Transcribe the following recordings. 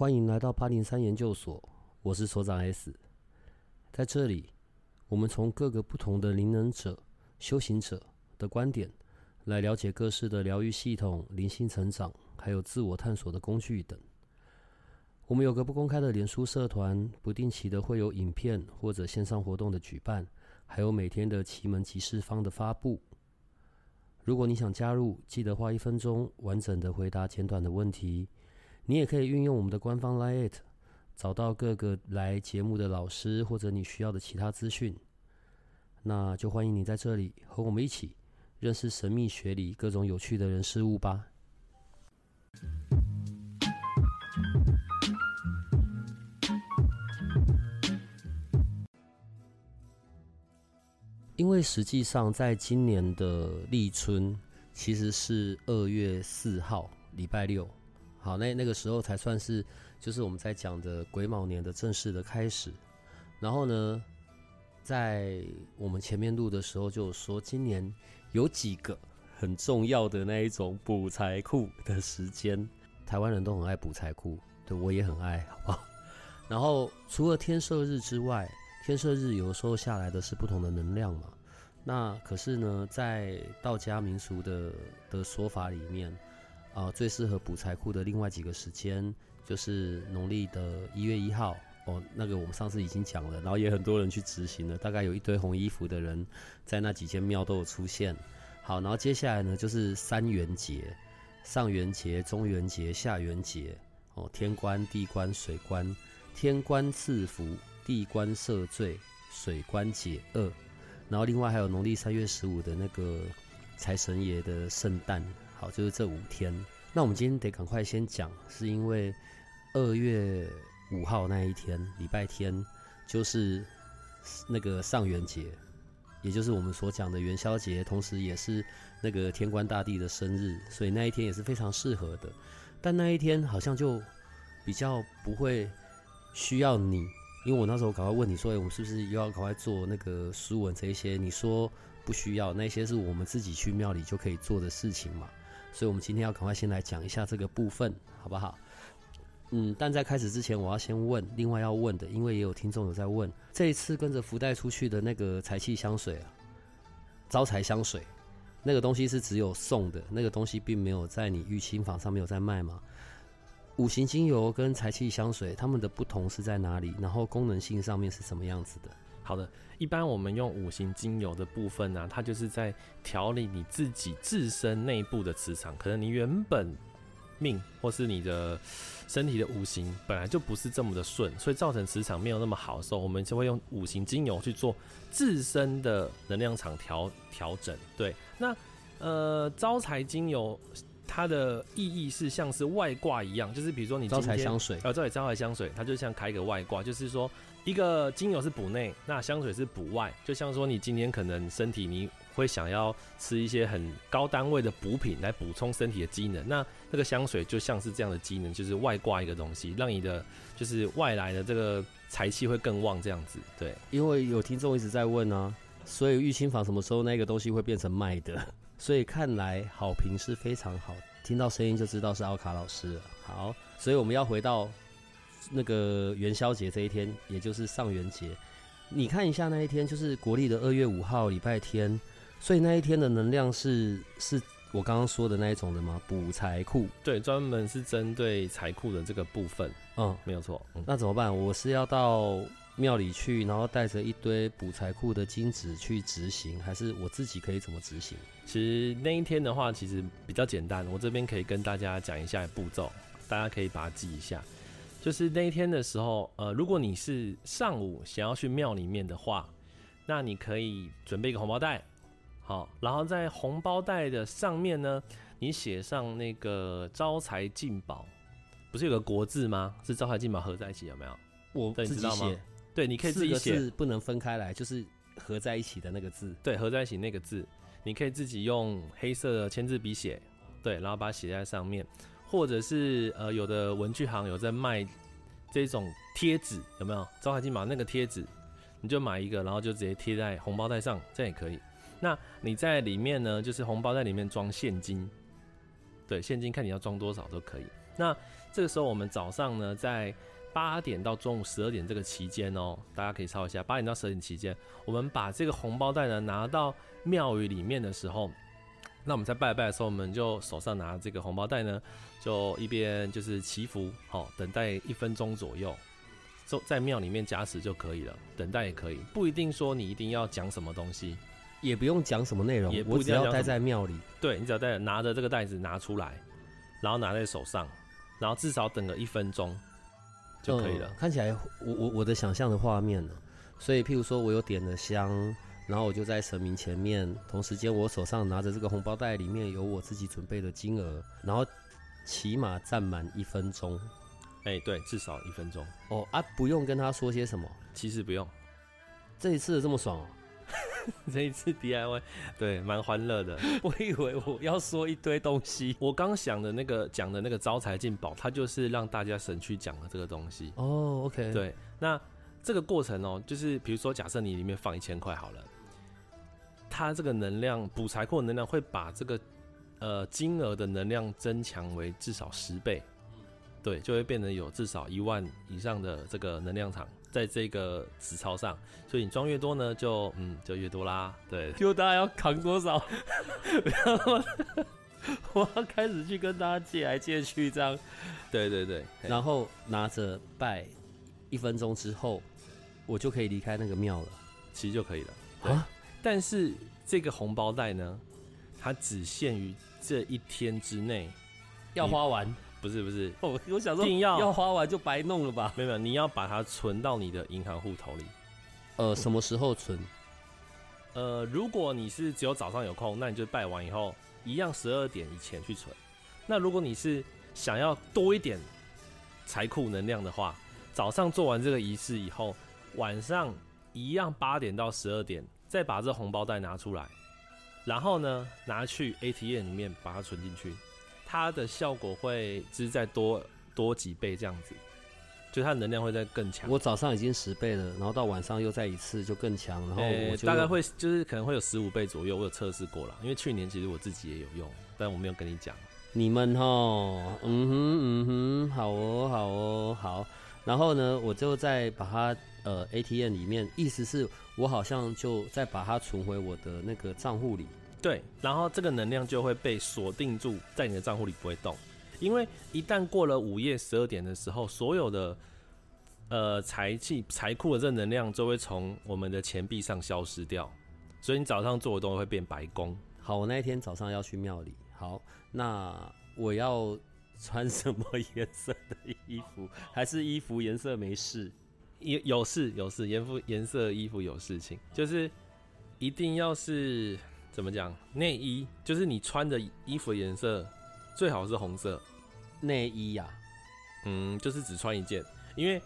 欢迎来到八零三研究所，我是所长 S。在这里，我们从各个不同的灵能者、修行者的观点，来了解各式的疗愈系统、灵性成长，还有自我探索的工具等。我们有个不公开的脸书社团，不定期的会有影片或者线上活动的举办，还有每天的奇门吉事方的发布。如果你想加入，记得花一分钟完整的回答简短的问题。你也可以运用我们的官方 Line，找到各个来节目的老师或者你需要的其他资讯。那就欢迎你在这里和我们一起认识神秘学里各种有趣的人事物吧。因为实际上，在今年的立春，其实是二月四号，礼拜六。好，那那个时候才算是，就是我们在讲的癸卯年的正式的开始。然后呢，在我们前面录的时候就说，今年有几个很重要的那一种补财库的时间，台湾人都很爱补财库，对我也很爱，好不好？然后除了天赦日之外，天赦日有时候下来的是不同的能量嘛。那可是呢，在道家民俗的的说法里面。啊，最适合补财库的另外几个时间就是农历的一月一号哦，那个我们上次已经讲了，然后也很多人去执行了，大概有一堆红衣服的人在那几间庙都有出现。好，然后接下来呢就是三元节，上元节、中元节、下元节哦，天官、地官、水官，天官赐福，地官赦罪，水官解厄，然后另外还有农历三月十五的那个财神爷的圣诞。好，就是这五天。那我们今天得赶快先讲，是因为二月五号那一天，礼拜天，就是那个上元节，也就是我们所讲的元宵节，同时也是那个天官大帝的生日，所以那一天也是非常适合的。但那一天好像就比较不会需要你，因为我那时候赶快问你说，哎，我们是不是又要赶快做那个书文这一些？你说不需要，那些是我们自己去庙里就可以做的事情嘛。所以，我们今天要赶快先来讲一下这个部分，好不好？嗯，但在开始之前，我要先问，另外要问的，因为也有听众有在问，这一次跟着福袋出去的那个财气香水啊，招财香水，那个东西是只有送的，那个东西并没有在你御清坊上面有在卖吗？五行精油跟财气香水，它们的不同是在哪里？然后功能性上面是什么样子的？好的，一般我们用五行精油的部分呢，它就是在调理你自己自身内部的磁场。可能你原本命或是你的身体的五行本来就不是这么的顺，所以造成磁场没有那么好的时候，我们就会用五行精油去做自身的能量场调调整。对，那呃招财精油。它的意义是像是外挂一样，就是比如说你招财香水，呃，招财招财香水，它就像开一个外挂，就是说一个精油是补内，那香水是补外，就像说你今天可能身体你会想要吃一些很高单位的补品来补充身体的机能，那那个香水就像是这样的机能，就是外挂一个东西，让你的就是外来的这个财气会更旺这样子。对，因为有听众一直在问啊，所以玉清坊什么时候那个东西会变成卖的？所以看来好评是非常好，听到声音就知道是奥卡老师。好，所以我们要回到那个元宵节这一天，也就是上元节。你看一下那一天，就是国历的二月五号礼拜天，所以那一天的能量是是我刚刚说的那一种的吗？补财库？对，专门是针对财库的这个部分。嗯，没有错。那怎么办？我是要到。庙里去，然后带着一堆补财库的金子去执行，还是我自己可以怎么执行？其实那一天的话，其实比较简单。我这边可以跟大家讲一下步骤，大家可以把它记一下。就是那一天的时候，呃，如果你是上午想要去庙里面的话，那你可以准备一个红包袋，好，然后在红包袋的上面呢，你写上那个招财进宝，不是有个国字吗？是招财进宝合在一起，有没有？我自己写。对，你可以自己写，不能分开来，就是合在一起的那个字。对，合在一起那个字，你可以自己用黑色的签字笔写，对，然后把它写在上面，或者是呃，有的文具行有在卖这种贴纸，有没有？招财进宝那个贴纸，你就买一个，然后就直接贴在红包袋上，这样也可以。那你在里面呢，就是红包袋里面装现金，对，现金看你要装多少都可以。那这个时候我们早上呢，在八点到中午十二点这个期间哦，大家可以抄一下，八点到十二点期间，我们把这个红包袋呢拿到庙宇里面的时候，那我们在拜拜的时候，我们就手上拿这个红包袋呢，就一边就是祈福，好，等待一分钟左右，就在庙里面加持就可以了，等待也可以，不一定说你一定要讲什么东西，也不用讲什么内容也，不我只要待一定要讲什么在庙里。对你只要带拿着这个袋子拿出来，然后拿在手上，然后至少等个一分钟就可以了嗯。看起来我我我的想象的画面呢，所以譬如说我有点了香，然后我就在神明前面，同时间我手上拿着这个红包袋，里面有我自己准备的金额，然后起码站满一分钟。哎、对，至少一分钟。哦啊，不用跟他说些什么，其实不用，这一次这么爽哦，这一次 DIY 对蛮欢乐的。我以为我要说一堆东西。我刚想的那个讲的那个招财进宝，它就是让大家省去讲的这个东西。哦，OK，，对，那这个过程哦，就是比如说，假设你里面放一千块好了，它这个能量补财库的能量会把这个呃金额的能量增强为至少十倍，对，就会变成有至少一万以上的这个能量场在这个纸钞上，所以你装越多呢，就嗯就越多啦，对，就大家要扛多少？然 后我要开始去跟大家借来借去这样，对对对，然后拿着拜，一分钟之后，我就可以离开那个庙了。其实就可以了。啊，但是这个红包袋呢，它只限于这一天之内，要花完，不是不是，我我想说一定要要花完就白弄了吧？没有没有，你要把它存到你的银行户头里。呃，什么时候存？呃，如果你是只有早上有空，那你就拜完以后，一样十二点以前去存。那如果你是想要多一点财库能量的话，早上做完这个仪式以后，晚上一样八点到十二点，再把这红包袋拿出来，然后呢拿去 ATM 里面把它存进去，它的效果会就是再多多几倍这样子，就它的能量会再更强。我早上已经十倍了，然后到晚上又再一次就更强，然后呃我就大概会就是可能会有十五倍左右，我有测试过了，因为去年其实我自己也有用，但我没有跟你讲。你们哈，嗯哼嗯哼，好哦好哦好，然后呢，我就再把它呃 ATM 里面，意思是我好像就再把它存回我的那个账户里。对，然后这个能量就会被锁定住在你的账户里不会动，因为一旦过了午夜十二点的时候，所有的呃财气财库的正能量就会从我们的钱币上消失掉，所以你早上做的东西会变白工。好，我那一天早上要去庙里。好，那我要穿什么 颜色的衣服？还是衣服颜色没事？有有事有事，颜服颜色衣服有事情，就是一定要是怎么讲内衣，就是你穿的衣服颜色最好是红色，内衣呀、嗯，就是只穿一件，因为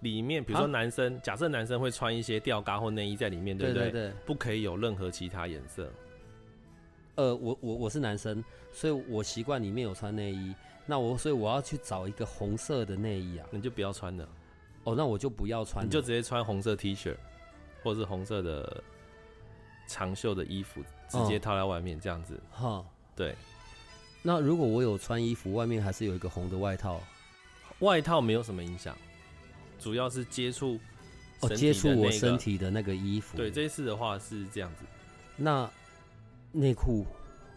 里面比如说啊男生，假设男生会穿一些吊嘎或内衣在里面，对不对？对对对。不可以有任何其他颜色。呃，我我我是男生，所以我习惯里面有穿内衣。那我所以我要去找一个红色的内衣啊。你就不要穿了，哦，那我就不要穿，你就直接穿红色 T 恤，或是红色的长袖的衣服，直接哦套在外面这样子。哈。对，那如果我有穿衣服，外面还是有一个红的外套，外套没有什么影响，主要是接触哦，接触我。身体的那个衣服。对，这一次的话是这样子，那内裤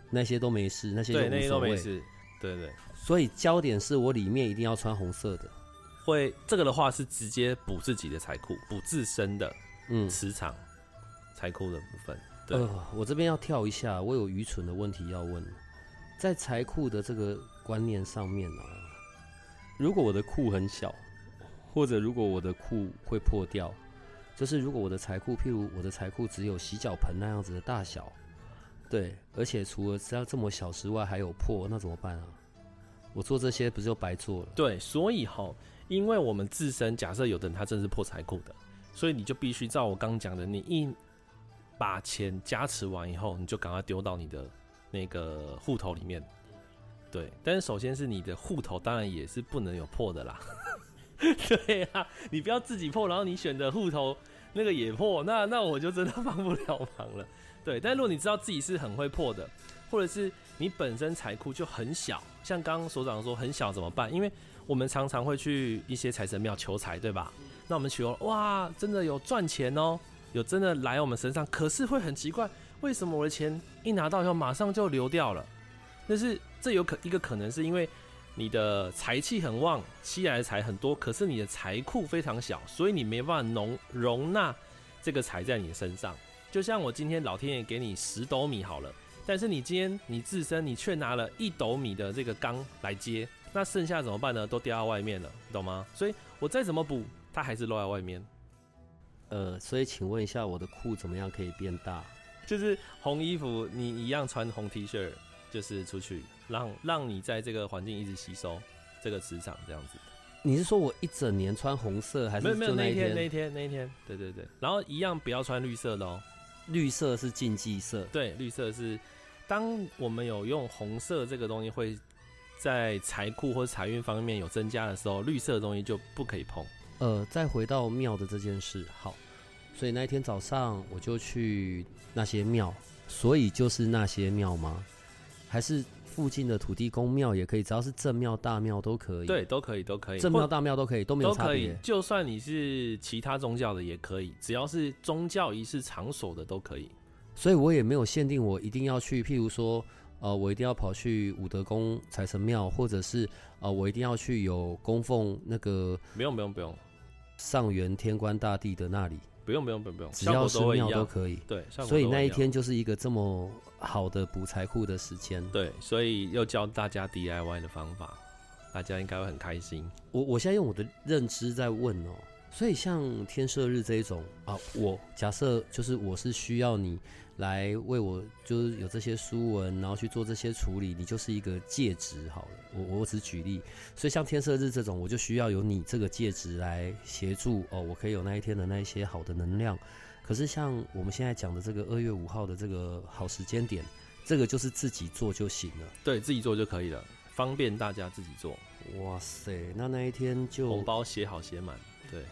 那些都没事，那些那些。都没事。对对，所以焦点是我里面一定要穿红色的。会这个的话是直接补自己的财库，补自身的嗯，磁场财库的部分。对，呃，我这边要跳一下，我有愚蠢的问题要问。在财库的这个观念上面啊，如果我的库很小，或者如果我的库会破掉，就是如果我的财库，譬如我的财库只有洗脚盆那样子的大小，对，而且除了只要这么小之外还有破，那怎么办啊？我做这些不是就白做了？对，所以哈，因为我们自身假设有的人他真是破财库的，所以你就必须照我刚讲的，你一把钱加持完以后，你就赶快丢到你的那个户头里面。对，但是首先是你的户头，当然也是不能有破的啦。对啊，你不要自己破，然后你选的户头那个也破，那那我就真的 帮不了忙了。对，但如果你知道自己是很会破的，或者是你本身财库就很小，像刚刚所长说很小怎么办？因为我们常常会去一些财神庙求财，对吧？那我们求哇，真的有赚钱哦，有真的来我们身上，可是会很奇怪，为什么我的钱一拿到以后马上就流掉了？但是这有可一个可能是因为你的财气很旺，吸来的财很多，可是你的财库非常小，所以你没办法容容纳这个财在你身上。就像我今天老天爷给你十斗米好了，但是你今天你自身你却拿了一斗米的这个缸来接，那剩下怎么办呢？都掉到外面了，懂吗？所以我再怎么补，它还是落在外面。呃，所以请问一下，我的裤怎么样可以变大？就是红衣服，你一样穿红 T 恤，就是出去让让你在这个环境一直吸收这个磁场，这样子。你是说我一整年穿红色，还是没有没有那一天那那一天那一天？对对对，然后一样不要穿绿色的哦。绿色是禁忌色？对，绿色是当我们有用红色这个东西会在财库或者财运方面有增加的时候，绿色的东西就不可以碰。呃，再回到庙的这件事，好，所以那一天早上我就去那些庙，所以就是那些庙吗？还是附近的土地公庙也可以，只要是正庙、大庙都可以。，对，都可以，都可以。正庙、大庙都可以，都没有差都可以别，。就算你是其他宗教的也可以，只要是宗教仪式场所的都可以。所以我也没有限定我一定要去，譬如说，呃，我一定要跑去武德宫财神庙，或者是呃，我一定要去有供奉那个不用，不用，不用，上元天官大帝的那里，不用，不用，不用，不用，只要是庙都。可以。对，所以那一天就是一个这么好的补财库的时间。对，所以又教大家 DIY 的方法，大家应该会很开心。我我现在用我的认知在问哦，所以像天赦日这一种啊，我假设就是我是需要你来为我，就是有这些书文，然后去做这些处理，你就是一个介质好了。我我只举例，所以像天色日这种，我就需要有你这个介质来协助哦，我可以有那一天的那一些好的能量。可是像我们现在讲的这个二月五号的这个好时间点，这个就是自己做就行了。对自己做就可以了，方便大家自己做。哇塞，那那一天就红包写好写满，对，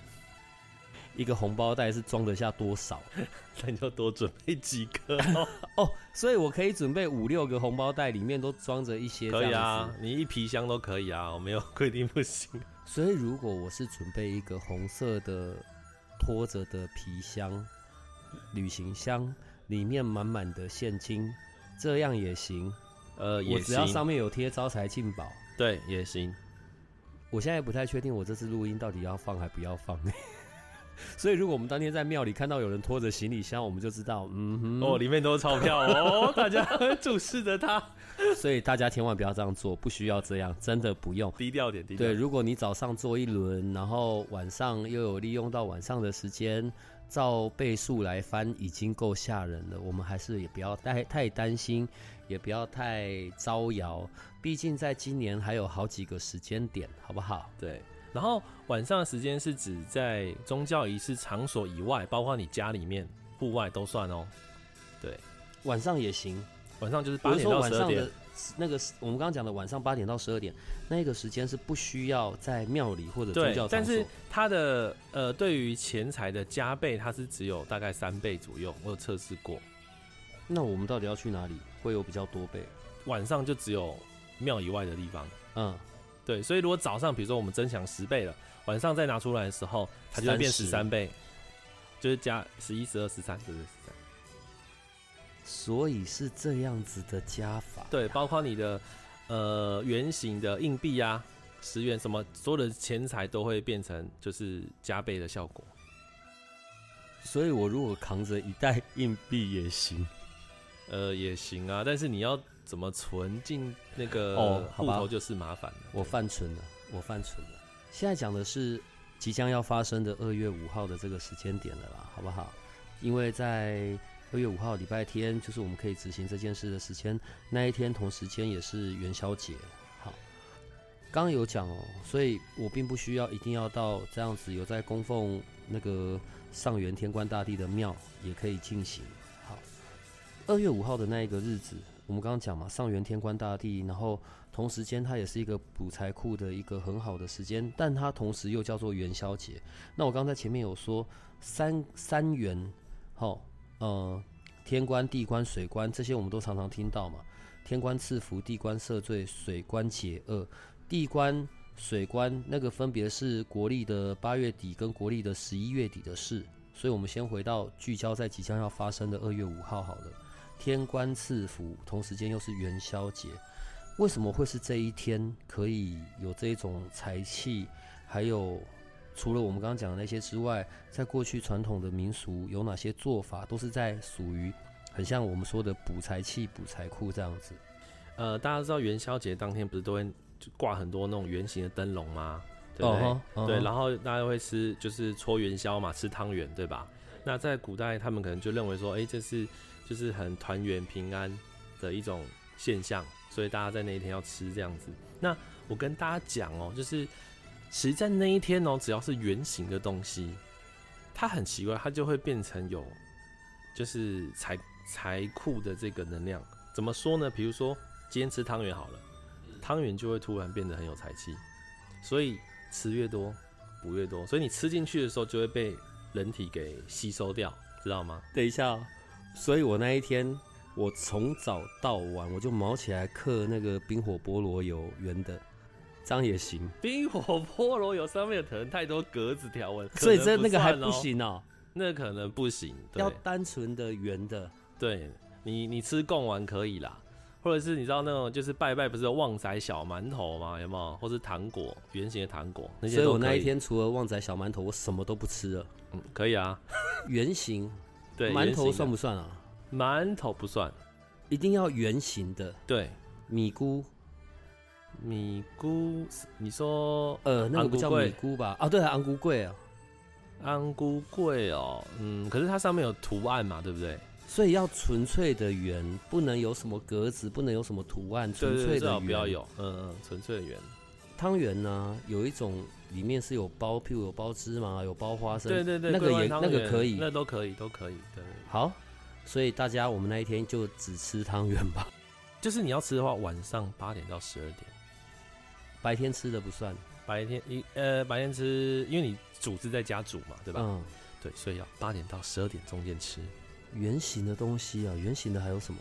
一个红包袋是装得下多少？那你就多准备几个、哦，所以我可以准备五六个红包袋，里面都装着一些。可以啊，。你一皮箱都可以啊，我没有规定不行。所以如果我是准备一个红色的拖着的皮箱、旅行箱，里面满满的现金，这样也行。呃，也我只要，上面有贴招财进宝。对，也行。我现在不太确定我这次录音到底要放还不要放。所以如果我们当天在庙里看到有人拖着行李箱，我们就知道，嗯哼，哦，里面都是钞票 哦，大家注视着他，所以大家千万不要这样做，不需要这样，真的不用。低调点，低调对，如果你早上做一轮，然后晚上又有利用到晚上的时间，照倍数来翻，已经够吓人了。我们还是也不要太太担心，也不要太招摇。毕竟在今年还有好几个时间点，好不好？对，然后晚上的时间是指在宗教仪式场所以外，包括你家里面、户外都算哦。对晚上也行。晚上就是八点到十二点，那个，我们刚刚讲的晚上八点到十二点，那个时间是不需要在庙里或者宗教，但是。它的呃，对于钱财的加倍，它是只有大概三倍左右，我有测试过。那我们到底要去哪里会有比较多倍？晚上就只有庙以外的地方。嗯，对，所以如果早上比如说我们增强十倍了，晚上再拿出来的时候，它就会变十三倍，就是加十一、十二、十三，对对，十三。所以是这样子的加法。对，包括你的呃圆形的硬币啊，十元什么，所有的钱财都会变成就是加倍的效果。所以我如果扛着一袋硬币也行。呃，也行啊，但是你要怎么存进那个户头就是麻烦了。我犯蠢了，我犯蠢了。现在讲的是即将要发生的二月五号的这个时间点了啦，好不好？因为在二月五号礼拜天，就是我们可以执行这件事的时间，那一天同时间也是元宵节。好，刚刚有讲哦，所以我并不需要一定要到这样子有在供奉那个上元天官大帝的庙也可以进行。好，二月五号的那一个日子，我们刚刚讲嘛，上元天官大帝，然后同时间它也是一个补财库的一个很好的时间，但它同时又叫做元宵节。那我刚才前面有说三三元，好、呃，天官、地官、水官这些我们都常常听到嘛。天官赐福，地官赦罪，水官解厄。地官水官那个分别是国历的八月底跟国历的十一月底的事，所以我们先回到聚焦在即将要发生的二月五号好了。天官赐福，同时间又是元宵节，为什么会是这一天可以有这种财气？还有除了我们刚刚讲的那些之外，在过去传统的民俗有哪些做法，都是在属于很像我们说的补财气、补财库这样子。呃，大家知道元宵节当天不是都会就挂很多那种圆形的灯笼吗？对不对？然后大家会吃就是搓元宵嘛，吃汤圆，对吧？那在古代，他们可能就认为说，哎、这是就是很团圆平安的一种现象，所以大家在那一天要吃这样子。那我跟大家讲哦、就是其实，在那一天哦、只要是圆形的东西，它很奇怪，它就会变成有就是财财库的这个能量。怎么说呢？比如说今天吃汤圆好了，汤圆就会突然变得很有财气，所以吃越多补越多，所以你吃进去的时候就会被人体给吸收掉，知道吗？等一下、哦，所以我那一天我从早到晚我就毛起来刻那个冰火菠萝油圆的，这样也行。冰火菠萝油上面可能太多格子条纹，所以这那个还不行哦，那可能不行。对要单纯的圆的。对，你你吃贡丸可以啦，或者是你知道那种就是拜拜不是有旺仔小馒头吗？有没有？或是糖果圆形的糖果那些都可所以我那一天除了旺仔小馒头，我什么都不吃了。嗯可以啊，圆形对，馒头算不算啊？馒头不算，一定要圆形的对，米菇，米菇，你说呃，那个不叫米菇吧？啊，对啊，昂菇贵啊。安菇贵哦，嗯，可是它上面有图案嘛，对不对？所以要纯粹的圆，不能有什么格子，不能有什么图案，纯粹的圆。不要有，嗯嗯，纯粹的圆。汤圆呢，有一种里面是有包，譬如有包芝麻，有包花生，对对对，那个也那个可以那都可以，都可以。对，好。所以大家我们那一天就只吃汤圆吧，就是你要吃的话，晚上八点到十二点，白天吃的不算，白天一呃白天吃，因为你煮是在家煮嘛，对吧？嗯，对，所以要八点到十二点中间吃。圆形的东西啊，圆形的还有什么？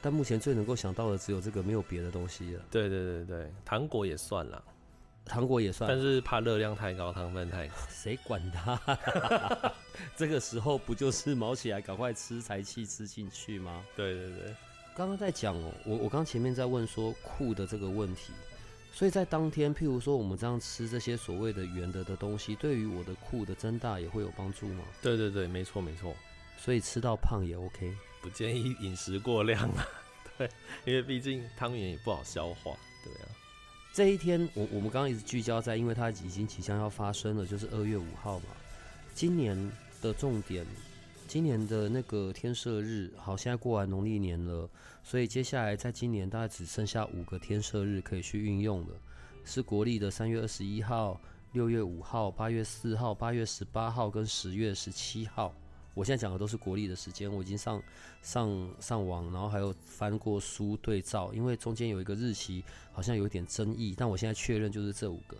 但目前最能够想到的只有这个，没有别的东西了。对对对对，糖果也算啦，糖果也算但，是怕热量太高，糖分太高。谁管它？这个时候不就是毛起来赶快吃才气吃进去吗？对对对，刚刚在讲哦，我我刚前面在问说酷的这个问题，所以在当天，譬如说我们这样吃这些所谓的圆的的东西，对于我的酷的增大也会有帮助吗？对对对，没错没错，所以吃到胖也 OK。不建议饮食过量啊。对，因为毕竟汤圆也不好消化。对啊，这一天，我我们刚刚一直聚焦在，因为它已经即将要发生了，就是二月五号嘛。今年的重点，今年的那个天赦日，好，现在过完农历年了，所以接下来在今年大概只剩下五个天赦日可以去运用了，是国历的三月二十一号、六月五号、八月四号、八月十八号跟十月十七号。我现在讲的都是国历的时间，我已经上上上网，然后还有翻过书对照，因为中间有一个日期好像有点争议，但我现在确认就是这五个，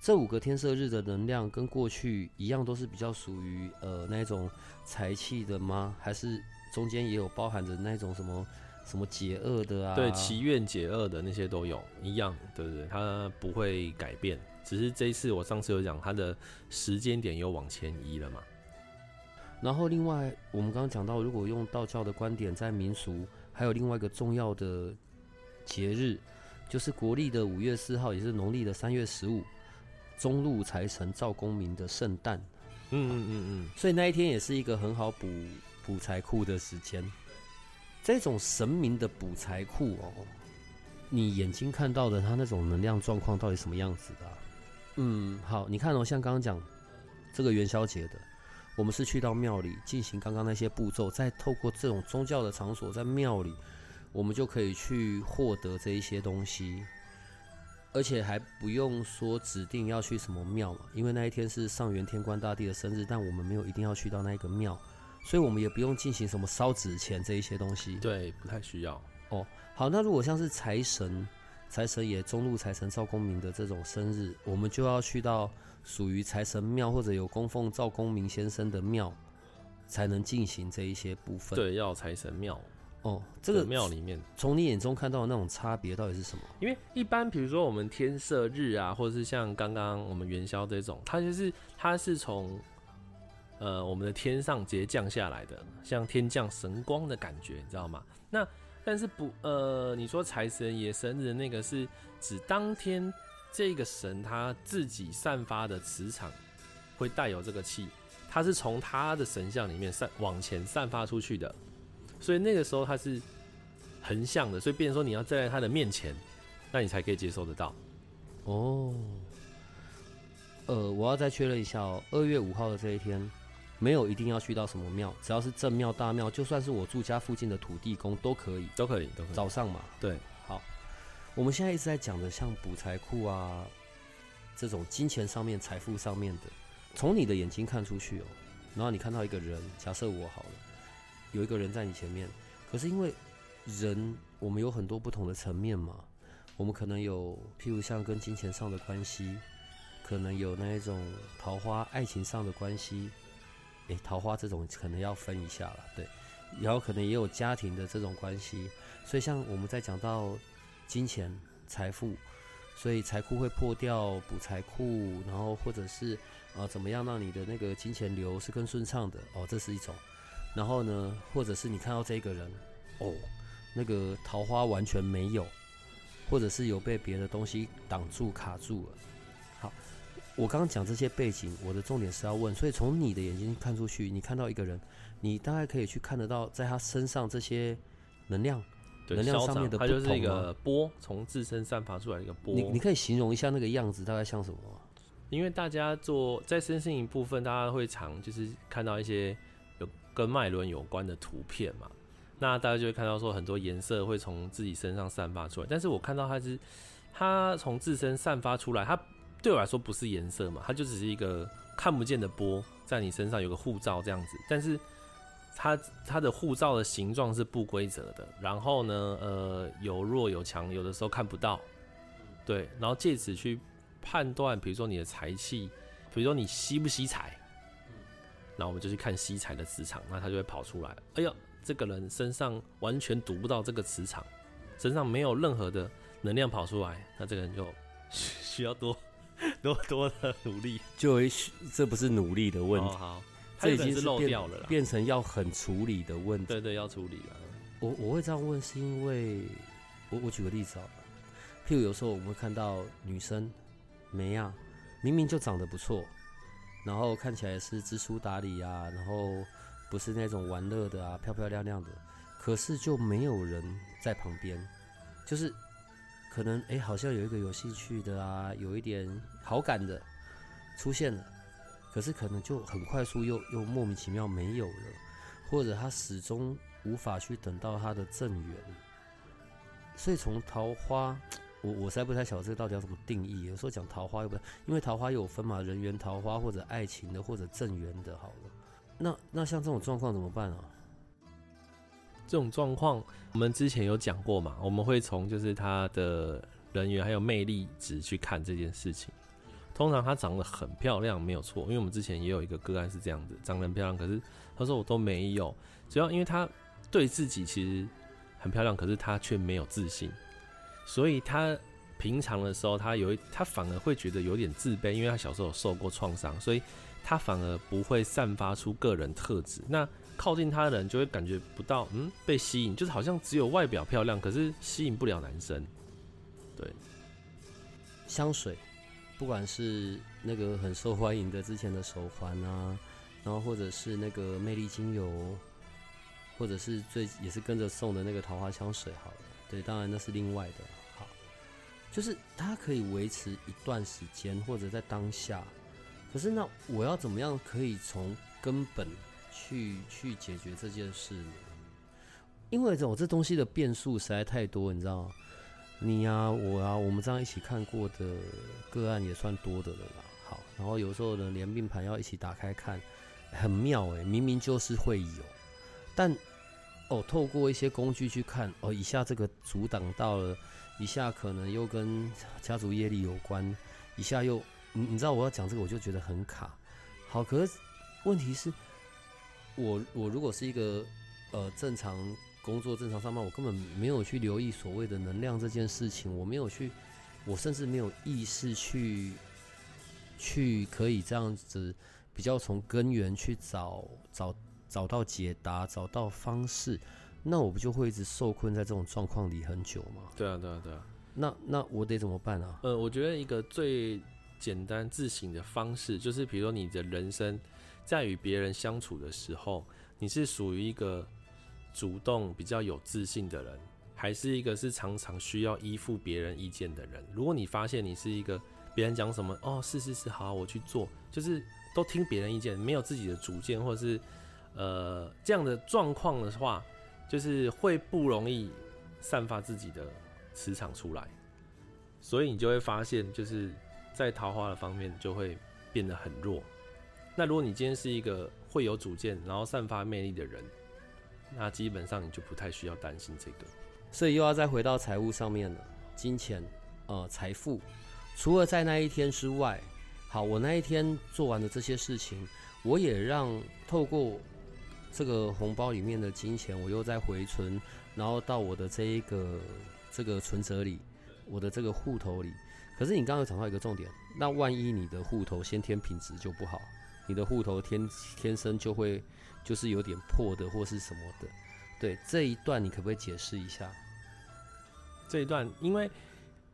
这五个天赦日的能量跟过去一样，都是比较属于呃那种财气的吗？还是中间也有包含着那种什么什么解厄的啊？对，祈愿解厄的那些都有一样，对对对，它不会改变，只是这一次我上次有讲，它的时间点又往前移了嘛。然后另外，我们刚刚讲到，如果用道教的观点，在民俗还有另外一个重要的节日，就是国历的五月四号，也是农历的三月十五，中路财神赵公明的圣诞，嗯嗯嗯嗯，所以那一天也是一个很好补补财库的时间。这种神明的补财库哦，你眼睛看到的他那种能量状况到底什么样子的啊、嗯，好，你看哦，像刚刚讲这个元宵节的，我们是去到庙里进行刚刚那些步骤，再透过这种宗教的场所，在庙里，我们就可以去获得这一些东西，而且还不用说指定要去什么庙嘛，因为那一天是上元天官大帝的生日，但我们没有一定要去到那个庙，所以我们也不用进行什么烧纸钱这一些东西。对，不太需要。哦好，那如果像是财神，财神爷中路财神赵公明的这种生日，我们就要去到属于财神庙或者有供奉赵公明先生的庙，才能进行这一些部分。，对，要财神庙。哦，这这个个庙里面，从你眼中看到的那种差别到底是什么？因为一般比如说我们天赦日啊，或者是像刚刚我们元宵这种，它就是它是从呃我们的天上直接降下来的，像天降神光的感觉，你知道吗？那但是不呃，你说财神爷生日那个是指当天这个神他自己散发的磁场会带有这个气，它是从他的神像里面散往前散发出去的，所以那个时候它是横向的，所以变成说你要站在他的面前，那你才可以接受得到。哦，呃，我要再确认一下哦，二月五号的这一天，没有一定要去到什么庙，只要是正庙、大庙，就算是我住家附近的土地公都可以。都可以，都可以。早上嘛，对，好，我们现在一直在讲的像补财库啊，这种金钱上面、财富上面的，从你的眼睛看出去哦，然后你看到一个人，假设我好了，有一个人在你前面，可是因为人我们有很多不同的层面嘛，我们可能有譬如像跟金钱上的关系，可能有那一种桃花爱情上的关系，桃花这种可能要分一下了，对，然后可能也有家庭的这种关系，所以像我们在讲到金钱、财富，所以财库会破掉，补财库，然后或者是呃怎么样让你的那个金钱流是更顺畅的哦，这是一种。然后呢，或者是你看到这个人，哦，那个桃花完全没有，或者是有被别的东西挡住卡住了。好，我刚刚讲这些背景，我的重点是要问，所以从你的眼睛看出去，你看到一个人，你大概可以去看得到在他身上这些能量。能量上面的不它就是一个波，从自身散发出来的一个波。你你可以形容一下那个样子，大概像什么吗？因为大家做在身心灵部分，大家会常就是看到一些有跟脉轮有关的图片嘛，那大家就会看到说很多颜色会从自己身上散发出来，但是我看到它是它从自身散发出来，它对我来说不是颜色嘛，它就只是一个看不见的波在你身上有个护照这样子，但是它它的护照的形状是不规则的，然后呢，呃，有弱有强，有的时候看不到，对，然后借此去判断，比如说你的财气，比如说你吸不吸财，然后我们就去看吸财的磁场，那它就会跑出来。哎呀，这个人身上完全读不到这个磁场，身上没有任何的能量跑出来，那这个人就 需要多 多多的努力。就会这不是努力的问题，哦好，这已经是漏掉了啦。变成要很处理的问题。对对，要处理了。我我会这样问，是因为我我举个例子好了，譬如有时候我们会看到女生没啊，明明就长得不错，然后看起来是知书达理啊，然后不是那种玩乐的啊，漂漂亮亮的，可是就没有人在旁边，就是可能诶，好像有一个有兴趣的啊，有一点好感的出现了，可是可能就很快速又又莫名其妙没有了，或者他始终无法去等到他的正缘，所以从桃花，我我实在不太晓得这个到底要怎么定义。有时候讲桃花又不太，因为桃花有分嘛，人缘桃花或者爱情的或者正缘的，好了。那那像这种状况怎么办啊？这种状况，我们之前有讲过嘛，我们会从就是他的人员还有魅力值去看这件事情。通常她长得很漂亮，没有错，因为我们之前也有一个个案是这样子，长得很漂亮，可是她说我都没有，主要因为她对自己其实很漂亮，可是她却没有自信，所以她平常的时候，她有一她反而会觉得有点自卑，因为她小时候受过创伤，所以她反而不会散发出个人特质。那靠近他的人就会感觉不到，嗯，被吸引，就是好像只有外表漂亮，可是吸引不了男生。对香水，不管是那个很受欢迎的之前的手环啊，然后或者是那个魅力精油，或者是最也是跟着送的那个桃花香水，好了，对，当然那是另外的。好，就是它可以维持一段时间，或者在当下。可是那我要怎么样可以从根本去去解决这件事？因为这种这东西的变数实在太多，你知道吗？你呀、我啊，我们这样一起看过的个案也算多的了啦。好，然后有时候呢，连命盘要一起打开看，很妙诶、明明就是会有，但哦，透过一些工具去看，哦，一下这个阻挡到了，一下可能又跟家族业力有关，一下又你你知道我要讲这个，我就觉得很卡。好，可是问题是，我我如果是一个呃正常工作正常上班，我根本没有去留意所谓的能量这件事情，我没有去，我甚至没有意识去去可以这样子比较从根源去找找找到解答，找到方式，那我不就会一直受困在这种状况里很久吗？对啊，对啊，对啊。那那我得怎么办啊？呃，我觉得一个最简单自省的方式，就是比如说你的人生在与别人相处的时候，你是属于一个主动、比较有自信的人，还是一个是常常需要依附别人意见的人？如果你发现你是一个别人讲什么，哦，是是是，好，我去做，就是都听别人意见，没有自己的主见，或者是呃这样的状况的话，就是会不容易散发自己的。磁场出来，所以你就会发现，就是在桃花的方面就会变得很弱。那如果你今天是一个会有主见，然后散发魅力的人，那基本上你就不太需要担心这个。所以又要再回到财务上面了，金钱，呃，财富。除了在那一天之外，好，我那一天做完的这些事情，我也让透过这个红包里面的金钱，我又再回存，然后到我的这一个。这个存折里，我的这个户头里，可是你刚刚有讲到一个重点，那万一你的户头先天品质就不好，你的户头天天生就会就是有点破的或是什么的，对这一段你可不可以解释一下？这一段，因为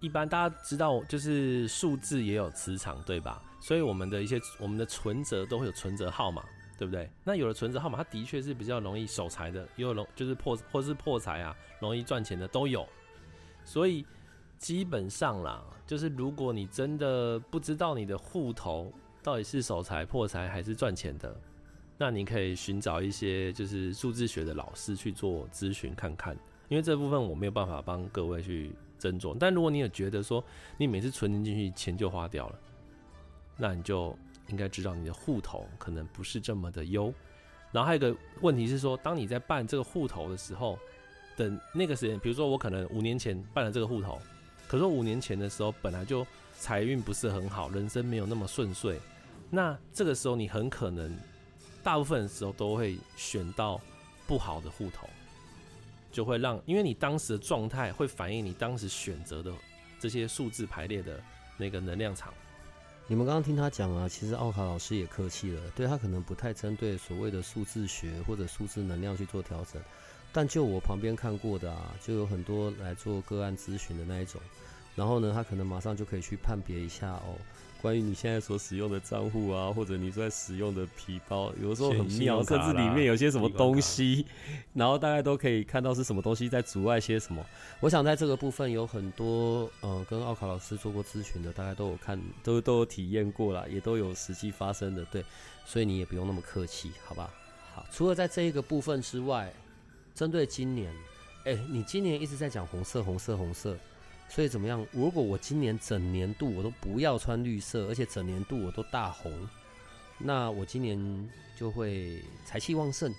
一般大家知道，就是数字也有磁场，对吧？所以我们的一些我们的存折都会有存折号码，对不对？那有了存折号码，它的确是比较容易守财的，也有容就是破或是破财啊，容易赚钱的都有。所以基本上啦，就是如果你真的不知道你的户头到底是守财破财还是赚钱的，那你可以寻找一些就是数字学的老师去做咨询看看。因为这部分我没有办法帮各位去斟酌。但如果你也觉得说你每次存进去钱就花掉了，那你就应该知道你的户头可能不是这么的优。然后还有一个问题是说，当你在办这个户头的时候。等那个时间，比如说我可能五年前办了这个户头，可是五年前的时候本来就 财运不是很好，人生没有那么顺遂，那这个时候你很可能大部分时候都会选到不好的户头，就会让因为你当时的状态会反映你当时选择的这些数字排列的那个能量场。你们刚刚听他讲啊，其实奥卡老师也客气了，对他可能不太针对所谓的数字学或者数字能量去做调整。但就我旁边看过的啊，就有很多来做个案咨询的那一种，然后呢，他可能马上就可以去判别一下哦，关于你现在所使用的账户啊，或者你在使用的皮包，有的时候很妙，甚至里面有些什么东西，然后大概都可以看到是什么东西在阻碍些什么。我想在这个部分有很多呃，跟奥卡老师做过咨询的，大概都有看，都都有体验过了，也都有实际发生的，对，所以你也不用那么客气，好吧？好，除了在这一个部分之外。针对今年，哎，你今年一直在讲红色、红色、红色，所以怎么样？如果我今年整年度我都不要穿绿色，而且整年度我都大红，那我今年就会财气旺盛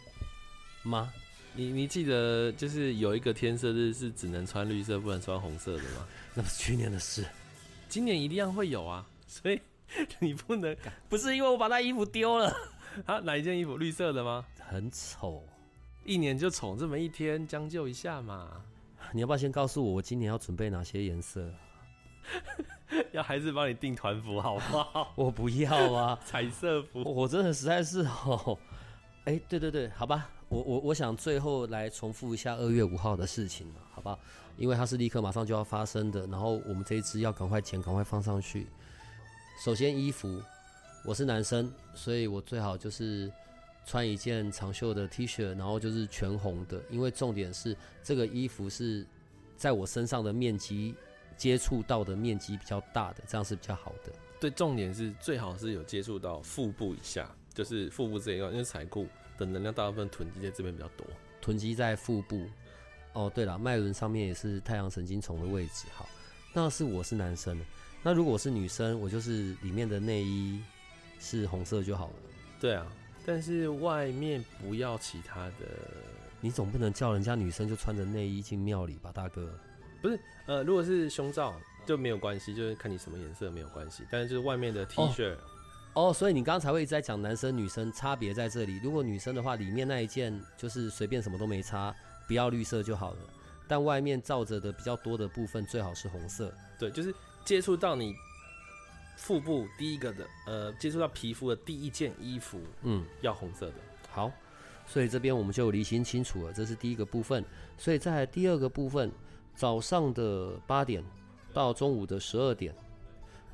吗？你你记得就是有一个天色日是只能穿绿色，不能穿红色的吗？那是去年的事，今年一定要会有啊！所以你不能，不是因为我把那衣服丢了 啊？哪一件衣服？绿色的吗？很丑。一年就宠这么一天，将就一下嘛。你要不要先告诉我，我今年要准备哪些颜色？要还是帮你订团服好不好？我不要啊，彩色服。我真的实在是哦，哎，对对对，好吧，我我我想最后来重复一下二月五号的事情了，好吧？因为它是立刻马上就要发生的，然后我们这一支要赶快剪，赶快放上去。首先衣服，我是男生，所以我最好就是。穿一件长袖的 T 恤，然后就是全红的，因为重点是这个衣服是在我身上的面积接触到的面积比较大的，这样是比较好的。对，重点是最好是有接触到腹部以下，就是腹部这一块，因为财库的能量大部分囤积在这边比较多，囤积在腹部。哦，对了，脉轮上面也是太阳神经丛的位置。好，那是我是男生，那如果是女生，我就是里面的内衣是红色就好了。对啊。但是外面不要其他的，你总不能叫人家女生就穿着内衣进庙里吧，大哥？不是，呃，如果是胸罩就没有关系，就是看你什么颜色没有关系。但是就是外面的 T 恤，哦，所以你刚才会一直在讲男生女生差别在这里。如果女生的话，里面那一件就是随便什么都没擦，不要绿色就好了。但外面罩着的比较多的部分最好是红色。对，就是接触到你腹部第一个的，呃，接触到皮肤的第一件衣服，嗯，要红色的。好，所以这边我们就理清清楚了，这是第一个部分。所以在第二个部分，早上的八点到中午的十二点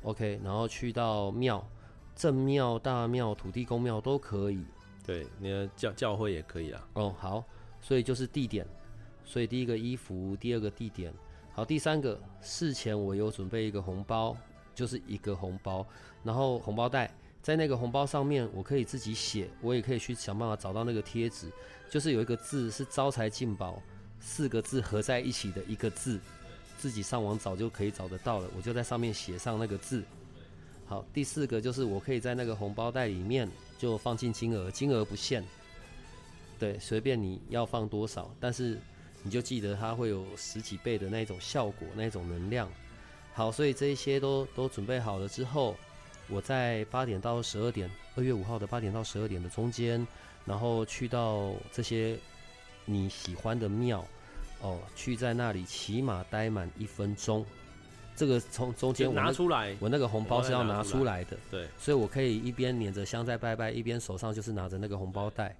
，OK，然后去到庙、正庙、大庙、土地公庙都可以。对，你的教教会也可以啊。哦，好，所以就是地点，所以第一个衣服，第二个地点，好，第三个事前我有准备一个红包，就是一个红包，然后红包袋，在那个红包上面我可以自己写，我也可以去想办法找到那个贴纸，就是有一个字是招财进宝四个字合在一起的一个字，自己上网找就可以找得到了，我就在上面写上那个字。好，第四个就是我可以在那个红包袋里面就放进金额，金额不限，对，随便你要放多少，但是你就记得它会有十几倍的那种效果，那种能量。好，所以这一些都都准备好了之后，我在八点到十二点，二月五号的八点到十二点的中间，然后去到这些你喜欢的庙，哦，去在那里起码待满一分钟。这个从中间我拿出来，我那个红包是要拿出来的，对，所以我可以一边捻着香在拜拜，一边手上就是拿着那个红包袋，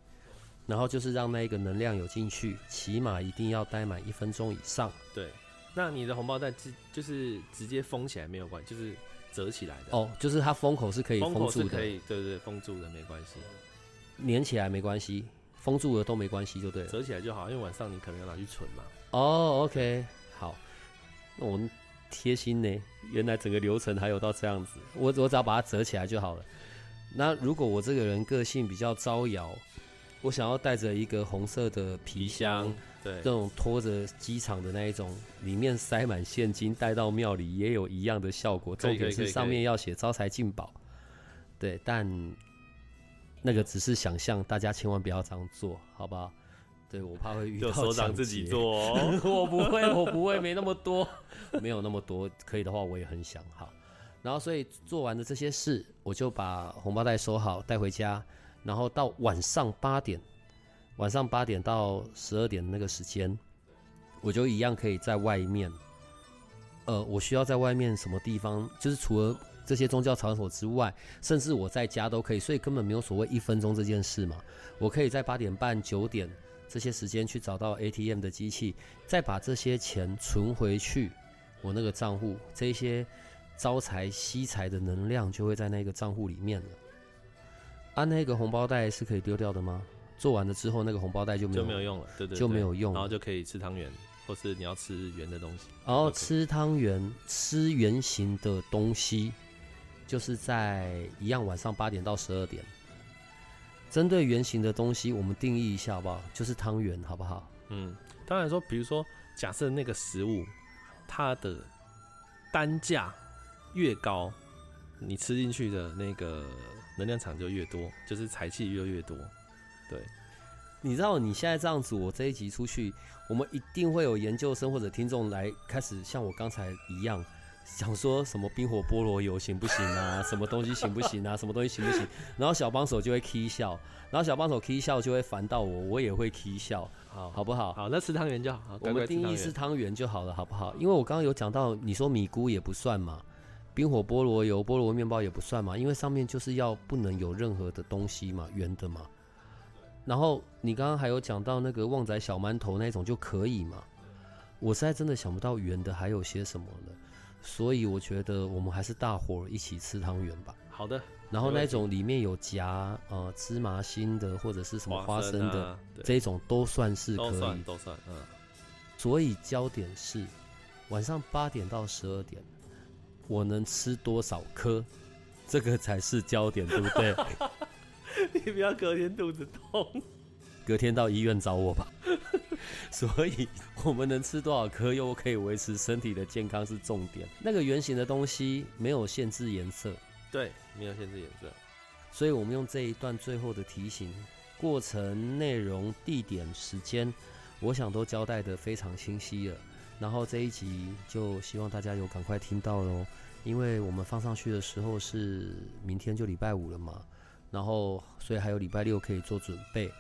然后就是让那一个能量有进去，起码一定要待满一分钟以上。对。那你的红包袋直就是直接封起来没有关系，就是折起来的。哦，就是它封口是可以封封住的，口是可以，对对，封住的没关系，粘起来没关系，封住了都没关系，就对了。折起来就好，因为晚上你可能要拿去存嘛。哦，OK，好，那我们贴心呢，原来整个流程还有到这样子，我我只要把它折起来就好了。那如果我这个人个性比较招摇，我想要带着一个红色的皮箱，对这，种拖着机场的那一种，里面塞满现金带到庙里也有一样的效果。重点是上面要写招财进宝，对，但那个只是想象，大家千万不要这样做，好不好？对我怕会遇到就首长抢自己劫做哦。我不会，我不会，没那么多，没有那么多。可以的话，我也很想好。然后，所以做完了这些事，我就把红包袋收好，带回家。然后到晚上八点，晚上八点到十二点那个时间，我就一样可以在外面。呃，我需要在外面什么地方？就是除了这些宗教场所之外，甚至我在家都可以，所以根本没有所谓一分钟这件事嘛。我可以在八点半、九点这些时间去找到 ATM 的机器，再把这些钱存回去我那个账户，这些招财吸财的能量就会在那个账户里面了。啊，那个红包袋是可以丢掉的吗？做完了之后，那个红包袋就没有就没有用了，对对，就没有用然后就可以吃汤圆，或是你要吃圆的东西。然后吃汤圆，吃圆形的东西，就是在一样晚上八点到十二点。针对圆形的东西，我们定义一下好不好？就是汤圆，好不好？嗯，当然说，比如说，假设那个食物它的单价越高，你吃进去的那个能量场就越多，就是财气越越多。对，你知道你现在这样子，我这一集出去，我们一定会有研究生或者听众来开始像我刚才一样，想说什么冰火菠萝油行不行啊？什么东西行不行啊？什么东西行不行？然后小帮手就会 k 笑，然后小帮手 k 笑就会烦到我，我也会 k 笑，好，好不好？好，那吃汤圆就好。好我们定义是汤圆就好了，好不好？因为我刚刚有讲到，你说米姑也不算嘛，冰火菠萝油、菠萝面包也不算嘛，因为上面就是要不能有任何的东西嘛，圆的嘛。然后你刚刚还有讲到那个旺仔小馒头那种就可以嘛？我实在真的想不到圆的还有些什么了，所以我觉得我们还是大伙儿一起吃汤圆吧。好的，然后那种里面有夹呃芝麻心的或者是什么花生的，啊这种都算是可以。算都算，嗯，所以焦点是晚上八点到十二点，我能吃多少颗，这个才是焦点，对不对？你不要隔天肚子痛。隔天到医院找我吧。所以我们能吃多少颗，又可以维持身体的健康是重点。那个圆形的东西没有限制颜色，对，没有限制颜色。所以我们用这一段最后的提醒，过程、内容、地点、时间，我想都交代的非常清晰了。然后这一集就希望大家有赶快听到喽，因为我们放上去的时候是明天就礼拜五了嘛，然后所以还有礼拜六可以做准备。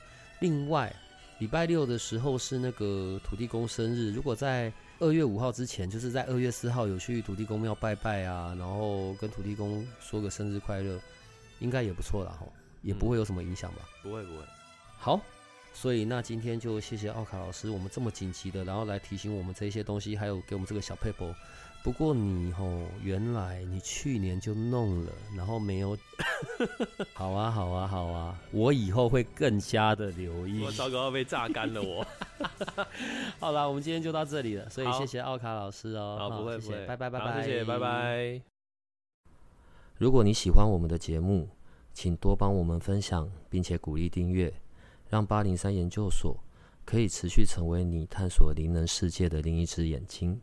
另外，礼拜六的时候是那个土地公生日，如果在二月五号之前，就是在二月四号有去土地公庙拜拜啊，然后跟土地公说个生日快乐，应该也不错啦吼，也不会有什么影响吧？不会不会。好，所以那今天就谢谢奥卡老师，我们这么紧急的，然后来提醒我们这些东西，还有给我们这个小 paper。不过你吼，原来你去年就弄了，然后没有。好啊，好啊，好啊，我以后会更加的留意。我糟糕，被榨干了我。好了，我们今天就到这里了，所以谢谢奥卡老师哦。好，不会不会，拜拜拜拜，谢谢，拜拜。如果你喜欢我们的节目，请多帮我们分享，并且鼓励订阅，让八零三研究所可以持续成为你探索灵能世界的另一只眼睛。